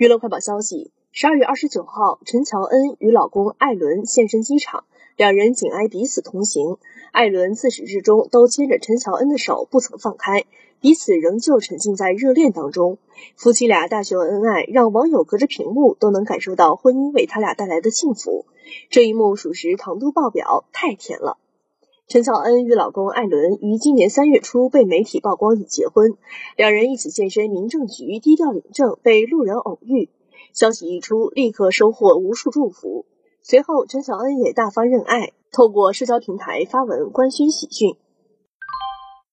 娱乐快报消息：十二月二十九号，陈乔恩与老公艾伦现身机场，两人紧挨彼此同行。艾伦自始至终都牵着陈乔恩的手不曾放开，彼此仍旧沉浸在热恋当中。夫妻俩大秀恩爱，让网友隔着屏幕都能感受到婚姻为他俩带来的幸福。这一幕属实糖度爆表，太甜了。陈乔恩与老公艾伦于今年三月初被媒体曝光已结婚，两人一起现身民政局低调领证，被路人偶遇。消息一出，立刻收获无数祝福。随后，陈乔恩也大方认爱，透过社交平台发文官宣喜讯。